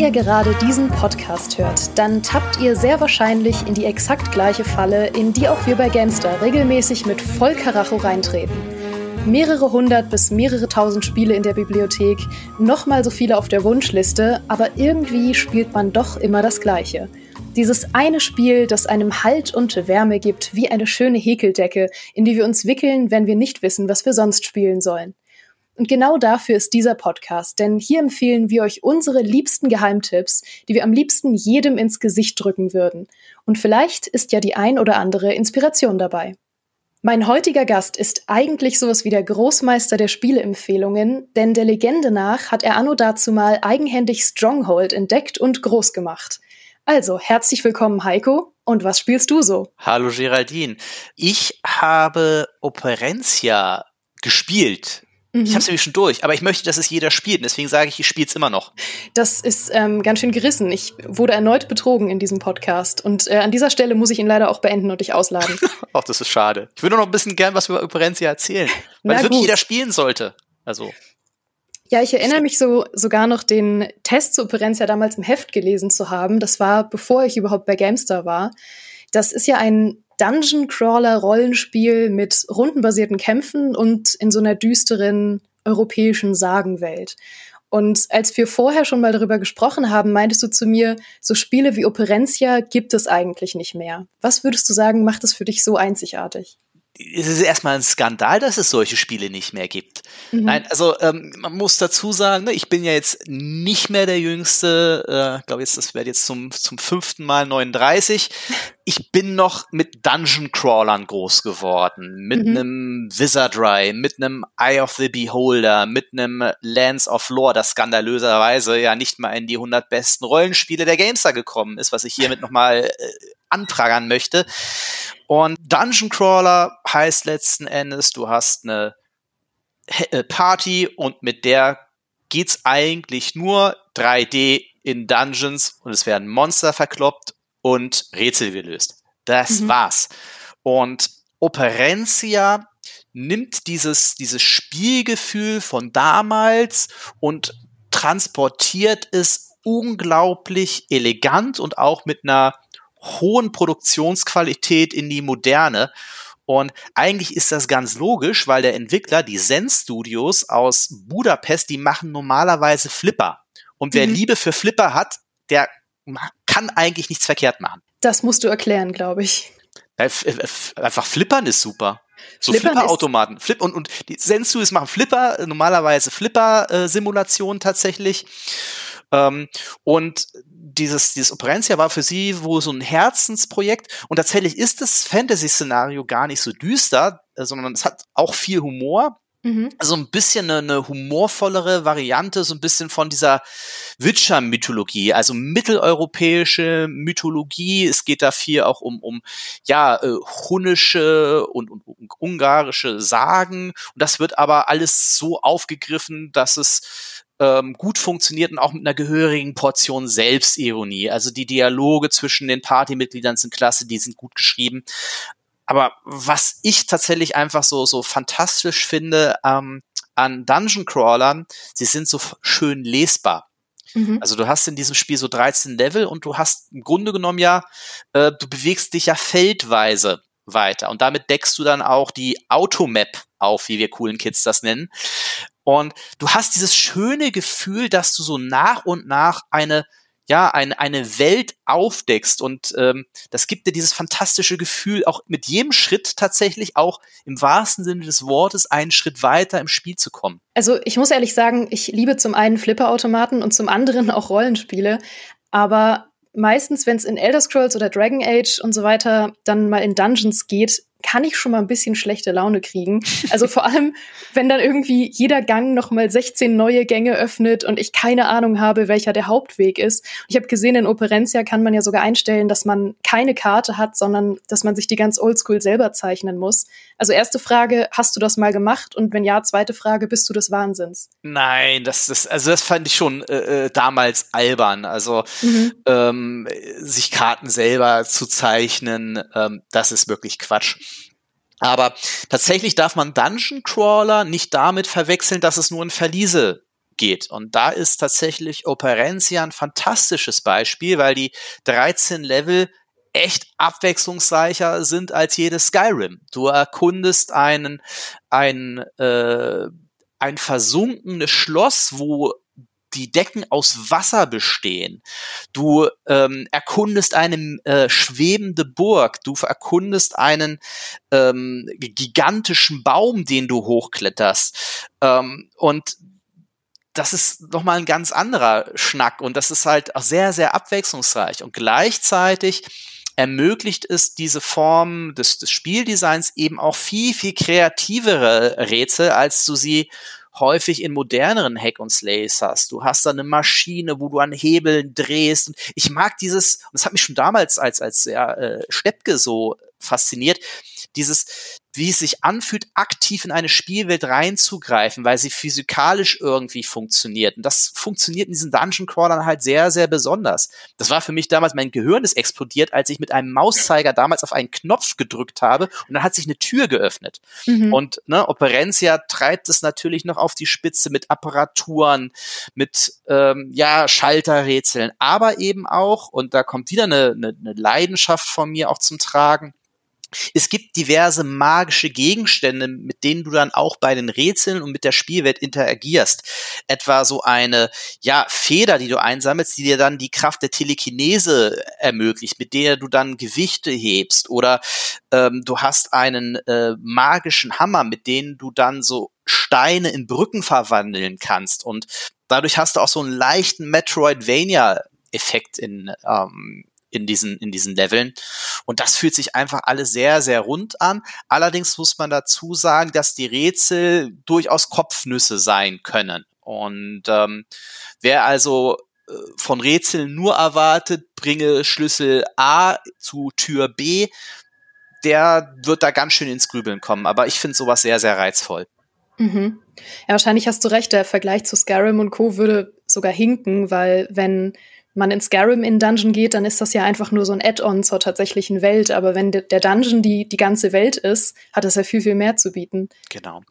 ihr gerade diesen Podcast hört, dann tappt ihr sehr wahrscheinlich in die exakt gleiche Falle, in die auch wir bei Gamestar regelmäßig mit Vollkaracho reintreten. Mehrere hundert bis mehrere tausend Spiele in der Bibliothek, nochmal so viele auf der Wunschliste, aber irgendwie spielt man doch immer das Gleiche. Dieses eine Spiel, das einem Halt und Wärme gibt, wie eine schöne Häkeldecke, in die wir uns wickeln, wenn wir nicht wissen, was wir sonst spielen sollen. Und genau dafür ist dieser Podcast, denn hier empfehlen wir euch unsere liebsten Geheimtipps, die wir am liebsten jedem ins Gesicht drücken würden. Und vielleicht ist ja die ein oder andere Inspiration dabei. Mein heutiger Gast ist eigentlich sowas wie der Großmeister der Spieleempfehlungen, denn der Legende nach hat er anno dazu mal eigenhändig Stronghold entdeckt und groß gemacht. Also, herzlich willkommen, Heiko. Und was spielst du so? Hallo, Geraldine. Ich habe Operencia gespielt Mhm. Ich habe es nämlich schon durch, aber ich möchte, dass es jeder spielt. deswegen sage ich, ich spiele es immer noch. Das ist ähm, ganz schön gerissen. Ich wurde erneut betrogen in diesem Podcast. Und äh, an dieser Stelle muss ich ihn leider auch beenden und dich ausladen. Ach, das ist schade. Ich würde noch ein bisschen gern was über Operencia erzählen. Weil es wirklich jeder spielen sollte. Also. Ja, ich erinnere mich so sogar noch den Test zu Operencia damals im Heft gelesen zu haben. Das war, bevor ich überhaupt bei Gamestar war. Das ist ja ein Dungeon Crawler Rollenspiel mit rundenbasierten Kämpfen und in so einer düsteren europäischen Sagenwelt. Und als wir vorher schon mal darüber gesprochen haben, meintest du zu mir, so Spiele wie Operencia gibt es eigentlich nicht mehr. Was würdest du sagen, macht es für dich so einzigartig? Es ist erstmal ein Skandal, dass es solche Spiele nicht mehr gibt. Mhm. Nein, also ähm, man muss dazu sagen, ne, ich bin ja jetzt nicht mehr der Jüngste, äh, glaube jetzt, das wird jetzt zum, zum fünften Mal 39. Ich bin noch mit Dungeon Crawlern groß geworden, mit mhm. einem Wizardry, mit einem Eye of the Beholder, mit einem Lands of Lore, das skandalöserweise ja nicht mal in die 100 besten Rollenspiele der Gamester gekommen ist, was ich hiermit nochmal äh, anprangern möchte. Und Dungeon Crawler heißt letzten Endes, du hast eine äh, Party und mit der geht's eigentlich nur 3D in Dungeons und es werden Monster verkloppt und Rätsel gelöst. Das mhm. war's. Und Operencia nimmt dieses, dieses Spielgefühl von damals und transportiert es unglaublich elegant und auch mit einer hohen Produktionsqualität in die Moderne. Und eigentlich ist das ganz logisch, weil der Entwickler, die Zen Studios aus Budapest, die machen normalerweise Flipper. Und wer mhm. Liebe für Flipper hat, der kann eigentlich nichts verkehrt machen. Das musst du erklären, glaube ich. Einfach Flippern ist super. So Flipper-Automaten. Flip und, und die Zen Studios machen Flipper, normalerweise Flipper-Simulationen tatsächlich. Ähm, und dieses, dieses Operencia war für sie wohl so ein Herzensprojekt. Und tatsächlich ist das Fantasy-Szenario gar nicht so düster, äh, sondern es hat auch viel Humor. Mhm. Also ein bisschen eine, eine, humorvollere Variante, so ein bisschen von dieser Witcher-Mythologie, also mitteleuropäische Mythologie. Es geht da viel auch um, um ja, äh, hunnische und, und, und ungarische Sagen. Und das wird aber alles so aufgegriffen, dass es ähm, gut funktioniert und auch mit einer gehörigen Portion Selbstironie. Also die Dialoge zwischen den Partymitgliedern sind klasse, die sind gut geschrieben. Aber was ich tatsächlich einfach so, so fantastisch finde ähm, an Dungeon Crawlern, sie sind so schön lesbar. Mhm. Also du hast in diesem Spiel so 13 Level und du hast im Grunde genommen ja, äh, du bewegst dich ja feldweise weiter und damit deckst du dann auch die Automap auf, wie wir coolen Kids das nennen. Und du hast dieses schöne Gefühl, dass du so nach und nach eine ja, eine, eine Welt aufdeckst und ähm, das gibt dir dieses fantastische Gefühl, auch mit jedem Schritt tatsächlich auch im wahrsten Sinne des Wortes einen Schritt weiter im Spiel zu kommen. Also ich muss ehrlich sagen, ich liebe zum einen Flipperautomaten und zum anderen auch Rollenspiele, aber meistens, wenn es in Elder Scrolls oder Dragon Age und so weiter dann mal in Dungeons geht, kann ich schon mal ein bisschen schlechte Laune kriegen. Also vor allem, wenn dann irgendwie jeder Gang noch mal 16 neue Gänge öffnet und ich keine Ahnung habe, welcher der Hauptweg ist. Ich habe gesehen, in Operencia kann man ja sogar einstellen, dass man keine Karte hat, sondern dass man sich die ganz oldschool selber zeichnen muss. Also erste Frage, hast du das mal gemacht? Und wenn ja, zweite Frage, bist du des Wahnsinns? Nein, das, das also das fand ich schon äh, äh damals albern. Also mhm. ähm, sich Karten selber zu zeichnen, ähm, das ist wirklich Quatsch. Aber tatsächlich darf man Dungeon Crawler nicht damit verwechseln, dass es nur ein Verliese geht. Und da ist tatsächlich Operencia ein fantastisches Beispiel, weil die 13 Level echt abwechslungsreicher sind als jedes Skyrim. Du erkundest einen, ein, äh, ein versunkenes Schloss, wo die Decken aus Wasser bestehen. Du ähm, erkundest eine äh, schwebende Burg. Du erkundest einen ähm, gigantischen Baum, den du hochkletterst. Ähm, und das ist nochmal ein ganz anderer Schnack und das ist halt auch sehr, sehr abwechslungsreich. Und gleichzeitig ermöglicht es diese Form des, des Spieldesigns eben auch viel, viel kreativere Rätsel, als du sie häufig in moderneren Hack und Slays hast. Du hast da eine Maschine, wo du an Hebeln drehst. Und ich mag dieses, das hat mich schon damals als, als ja, äh, Steppke so fasziniert, dieses, wie es sich anfühlt, aktiv in eine Spielwelt reinzugreifen, weil sie physikalisch irgendwie funktioniert. Und das funktioniert in diesen Dungeon Crawlern halt sehr, sehr besonders. Das war für mich damals, mein Gehirn ist explodiert, als ich mit einem Mauszeiger damals auf einen Knopf gedrückt habe und dann hat sich eine Tür geöffnet. Mhm. Und ne, Operencia treibt es natürlich noch auf die Spitze mit Apparaturen, mit ähm, ja, Schalterrätseln, aber eben auch, und da kommt wieder eine, eine, eine Leidenschaft von mir auch zum Tragen, es gibt diverse magische Gegenstände, mit denen du dann auch bei den Rätseln und mit der Spielwelt interagierst. Etwa so eine, ja, Feder, die du einsammelst, die dir dann die Kraft der Telekinese ermöglicht, mit der du dann Gewichte hebst. Oder ähm, du hast einen äh, magischen Hammer, mit denen du dann so Steine in Brücken verwandeln kannst. Und dadurch hast du auch so einen leichten Metroidvania-Effekt in, ähm, in diesen, in diesen Leveln. Und das fühlt sich einfach alles sehr, sehr rund an. Allerdings muss man dazu sagen, dass die Rätsel durchaus Kopfnüsse sein können. Und ähm, wer also äh, von Rätseln nur erwartet, bringe Schlüssel A zu Tür B, der wird da ganz schön ins Grübeln kommen. Aber ich finde sowas sehr, sehr reizvoll. Mhm. Ja, wahrscheinlich hast du recht. Der Vergleich zu Skyrim und Co. würde sogar hinken, weil wenn man in Skyrim in Dungeon geht, dann ist das ja einfach nur so ein Add-on zur tatsächlichen Welt. Aber wenn de der Dungeon die, die ganze Welt ist, hat es ja viel, viel mehr zu bieten. Genau.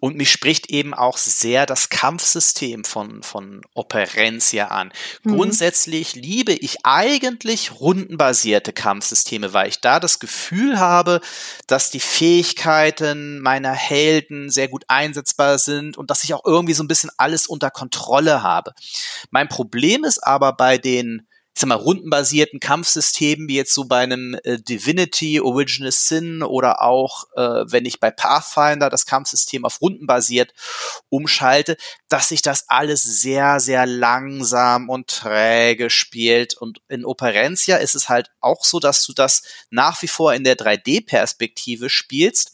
Und mich spricht eben auch sehr das Kampfsystem von, von Operencia an. Mhm. Grundsätzlich liebe ich eigentlich rundenbasierte Kampfsysteme, weil ich da das Gefühl habe, dass die Fähigkeiten meiner Helden sehr gut einsetzbar sind und dass ich auch irgendwie so ein bisschen alles unter Kontrolle habe. Mein Problem ist aber bei den ich sag mal, rundenbasierten Kampfsystemen, wie jetzt so bei einem äh, Divinity, Original Sin oder auch, äh, wenn ich bei Pathfinder das Kampfsystem auf Runden basiert umschalte, dass sich das alles sehr, sehr langsam und träge spielt. Und in Operencia ist es halt auch so, dass du das nach wie vor in der 3D-Perspektive spielst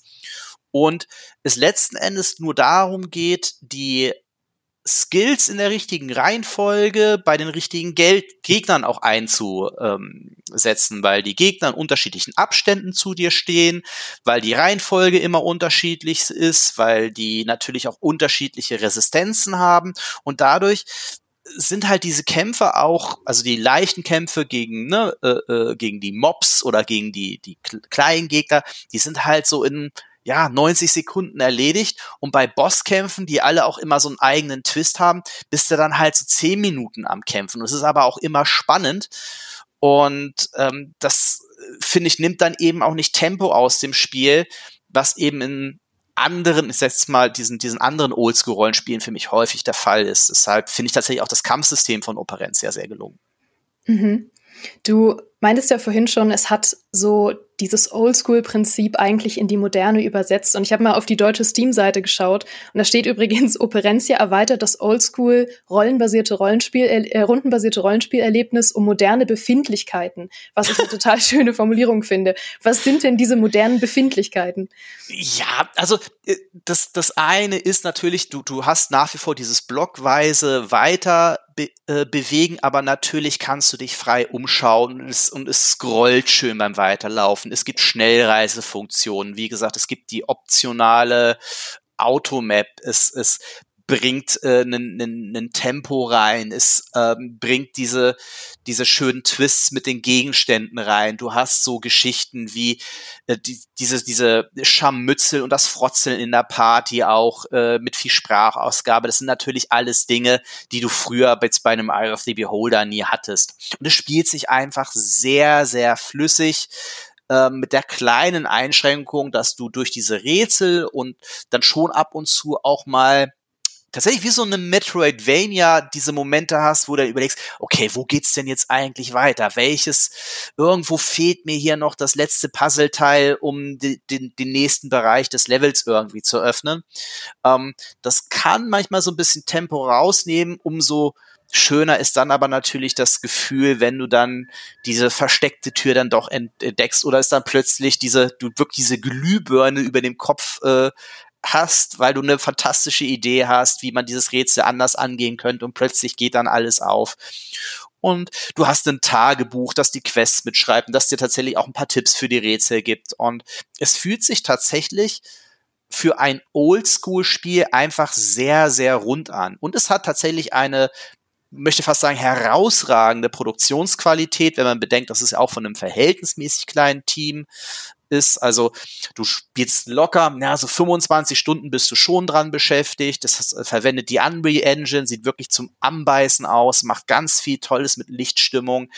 und es letzten Endes nur darum geht, die Skills in der richtigen Reihenfolge bei den richtigen Geld Gegnern auch einzusetzen, weil die Gegner in unterschiedlichen Abständen zu dir stehen, weil die Reihenfolge immer unterschiedlich ist, weil die natürlich auch unterschiedliche Resistenzen haben. Und dadurch sind halt diese Kämpfe auch, also die leichten Kämpfe gegen, ne, äh, äh, gegen die Mobs oder gegen die, die kleinen Gegner, die sind halt so in ja, 90 Sekunden erledigt und bei Bosskämpfen, die alle auch immer so einen eigenen Twist haben, bist du dann halt so 10 Minuten am Kämpfen. Und es ist aber auch immer spannend und ähm, das, finde ich, nimmt dann eben auch nicht Tempo aus dem Spiel, was eben in anderen, ich setze mal diesen, diesen anderen Oldschool-Rollenspielen für mich häufig der Fall ist. Deshalb finde ich tatsächlich auch das Kampfsystem von Operencia sehr gelungen. Mhm. Du meintest ja vorhin schon, es hat so dieses Oldschool-Prinzip eigentlich in die Moderne übersetzt. Und ich habe mal auf die deutsche Steam-Seite geschaut und da steht übrigens, Operencia erweitert das Oldschool rollenbasierte Rollenspiel, äh, rundenbasierte Rollenspielerlebnis um moderne Befindlichkeiten, was ich eine total schöne Formulierung finde. Was sind denn diese modernen Befindlichkeiten? Ja, also äh, das, das eine ist natürlich, du, du hast nach wie vor dieses blockweise weiter be, äh, bewegen, aber natürlich kannst du dich frei umschauen es, und es scrollt schön beim Weiterlaufen. Es gibt Schnellreisefunktionen. Wie gesagt, es gibt die optionale Automap. Es, es bringt einen äh, Tempo rein, es ähm, bringt diese, diese schönen Twists mit den Gegenständen rein. Du hast so Geschichten wie äh, die, diese, diese Scharmützel und das Frotzeln in der Party auch äh, mit viel Sprachausgabe. Das sind natürlich alles Dinge, die du früher jetzt bei einem Eye of the Beholder nie hattest. Und es spielt sich einfach sehr, sehr flüssig ähm, mit der kleinen Einschränkung, dass du durch diese Rätsel und dann schon ab und zu auch mal tatsächlich wie so eine Metroidvania diese Momente hast, wo du überlegst, okay, wo geht's denn jetzt eigentlich weiter? Welches, irgendwo fehlt mir hier noch das letzte Puzzleteil, um die, den, den nächsten Bereich des Levels irgendwie zu öffnen. Ähm, das kann manchmal so ein bisschen Tempo rausnehmen, umso Schöner ist dann aber natürlich das Gefühl, wenn du dann diese versteckte Tür dann doch entdeckst oder ist dann plötzlich diese, du wirklich diese Glühbirne über dem Kopf äh, hast, weil du eine fantastische Idee hast, wie man dieses Rätsel anders angehen könnte und plötzlich geht dann alles auf. Und du hast ein Tagebuch, das die Quests mitschreibt und das dir tatsächlich auch ein paar Tipps für die Rätsel gibt. Und es fühlt sich tatsächlich für ein Oldschool-Spiel einfach sehr, sehr rund an. Und es hat tatsächlich eine möchte fast sagen, herausragende Produktionsqualität, wenn man bedenkt, dass es ja auch von einem verhältnismäßig kleinen Team ist. Also du spielst locker, ja, so 25 Stunden bist du schon dran beschäftigt. Das heißt, verwendet die Unreal Engine, sieht wirklich zum Anbeißen aus, macht ganz viel Tolles mit Lichtstimmung.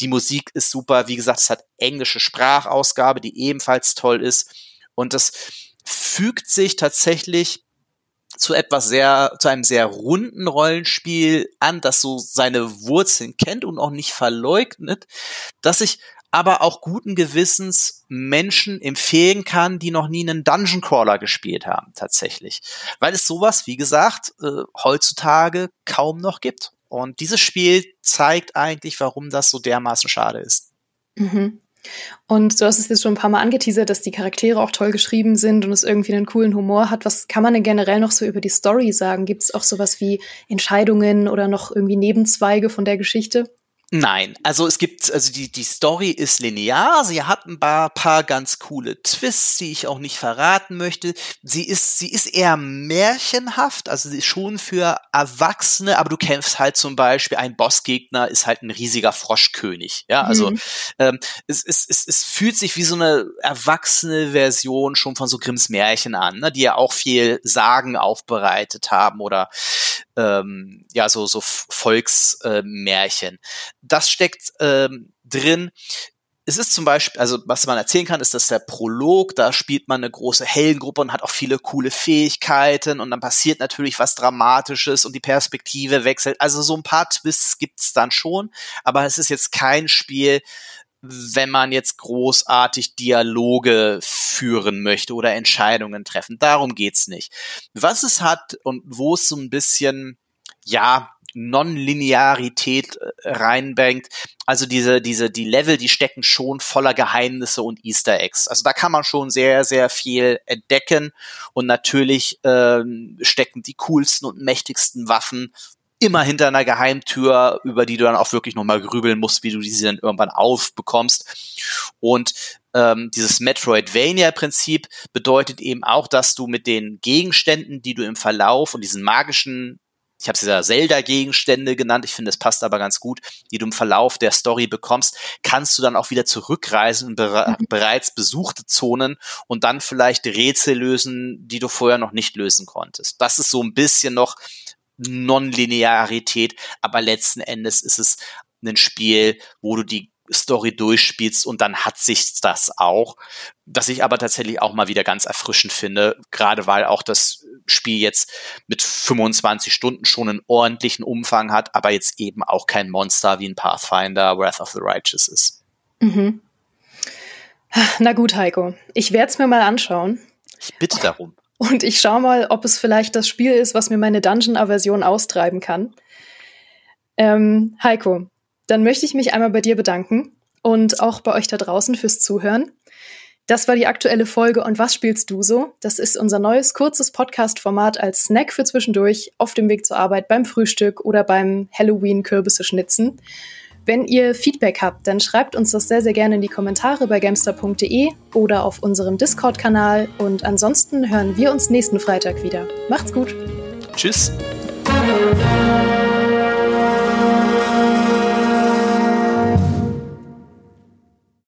Die Musik ist super. Wie gesagt, es hat englische Sprachausgabe, die ebenfalls toll ist. Und das fügt sich tatsächlich zu etwas sehr, zu einem sehr runden Rollenspiel an, das so seine Wurzeln kennt und auch nicht verleugnet, dass ich aber auch guten Gewissens Menschen empfehlen kann, die noch nie einen Dungeon Crawler gespielt haben, tatsächlich. Weil es sowas, wie gesagt, äh, heutzutage kaum noch gibt. Und dieses Spiel zeigt eigentlich, warum das so dermaßen schade ist. Mhm. Und du hast es jetzt schon ein paar Mal angeteasert, dass die Charaktere auch toll geschrieben sind und es irgendwie einen coolen Humor hat. Was kann man denn generell noch so über die Story sagen? Gibt es auch sowas wie Entscheidungen oder noch irgendwie Nebenzweige von der Geschichte? Nein, also es gibt, also die, die Story ist linear, sie hat ein paar, paar ganz coole Twists, die ich auch nicht verraten möchte. Sie ist, sie ist eher märchenhaft, also sie ist schon für Erwachsene, aber du kämpfst halt zum Beispiel, ein Bossgegner ist halt ein riesiger Froschkönig. Ja, also mhm. ähm, es, es, es, es fühlt sich wie so eine erwachsene Version schon von so Grimms Märchen an, ne, die ja auch viel Sagen aufbereitet haben oder ähm, ja, so, so Volksmärchen. Äh, das steckt ähm, drin. Es ist zum Beispiel, also was man erzählen kann, ist, dass der Prolog, da spielt man eine große Heldengruppe und hat auch viele coole Fähigkeiten und dann passiert natürlich was Dramatisches und die Perspektive wechselt. Also so ein paar Twists gibt's dann schon, aber es ist jetzt kein Spiel, wenn man jetzt großartig Dialoge führen möchte oder Entscheidungen treffen. Darum geht's nicht. Was es hat und wo es so ein bisschen, ja, Non-Linearität äh, reinbringt. Also diese, diese, die Level, die stecken schon voller Geheimnisse und Easter Eggs. Also da kann man schon sehr, sehr viel entdecken. Und natürlich ähm, stecken die coolsten und mächtigsten Waffen immer hinter einer Geheimtür, über die du dann auch wirklich nochmal grübeln musst, wie du diese dann irgendwann aufbekommst. Und ähm, dieses Metroidvania-Prinzip bedeutet eben auch, dass du mit den Gegenständen, die du im Verlauf und diesen magischen ich habe es ja Zelda-Gegenstände genannt, ich finde, es passt aber ganz gut, die du im Verlauf der Story bekommst, kannst du dann auch wieder zurückreisen in bere mhm. bereits besuchte Zonen und dann vielleicht Rätsel lösen, die du vorher noch nicht lösen konntest. Das ist so ein bisschen noch Nonlinearität, aber letzten Endes ist es ein Spiel, wo du die Story durchspielst und dann hat sich das auch. Was ich aber tatsächlich auch mal wieder ganz erfrischend finde, gerade weil auch das Spiel jetzt mit 25 Stunden schon einen ordentlichen Umfang hat, aber jetzt eben auch kein Monster wie ein Pathfinder Wrath of the Righteous ist. Mhm. Na gut, Heiko, ich werde es mir mal anschauen. Ich bitte darum. Und ich schaue mal, ob es vielleicht das Spiel ist, was mir meine Dungeon-Aversion austreiben kann. Ähm, Heiko, dann möchte ich mich einmal bei dir bedanken und auch bei euch da draußen fürs Zuhören. Das war die aktuelle Folge und was spielst du so? Das ist unser neues kurzes Podcast-Format als Snack für zwischendurch auf dem Weg zur Arbeit, beim Frühstück oder beim Halloween-Kürbisse schnitzen. Wenn ihr Feedback habt, dann schreibt uns das sehr, sehr gerne in die Kommentare bei gamester.de oder auf unserem Discord-Kanal. Und ansonsten hören wir uns nächsten Freitag wieder. Macht's gut! Tschüss.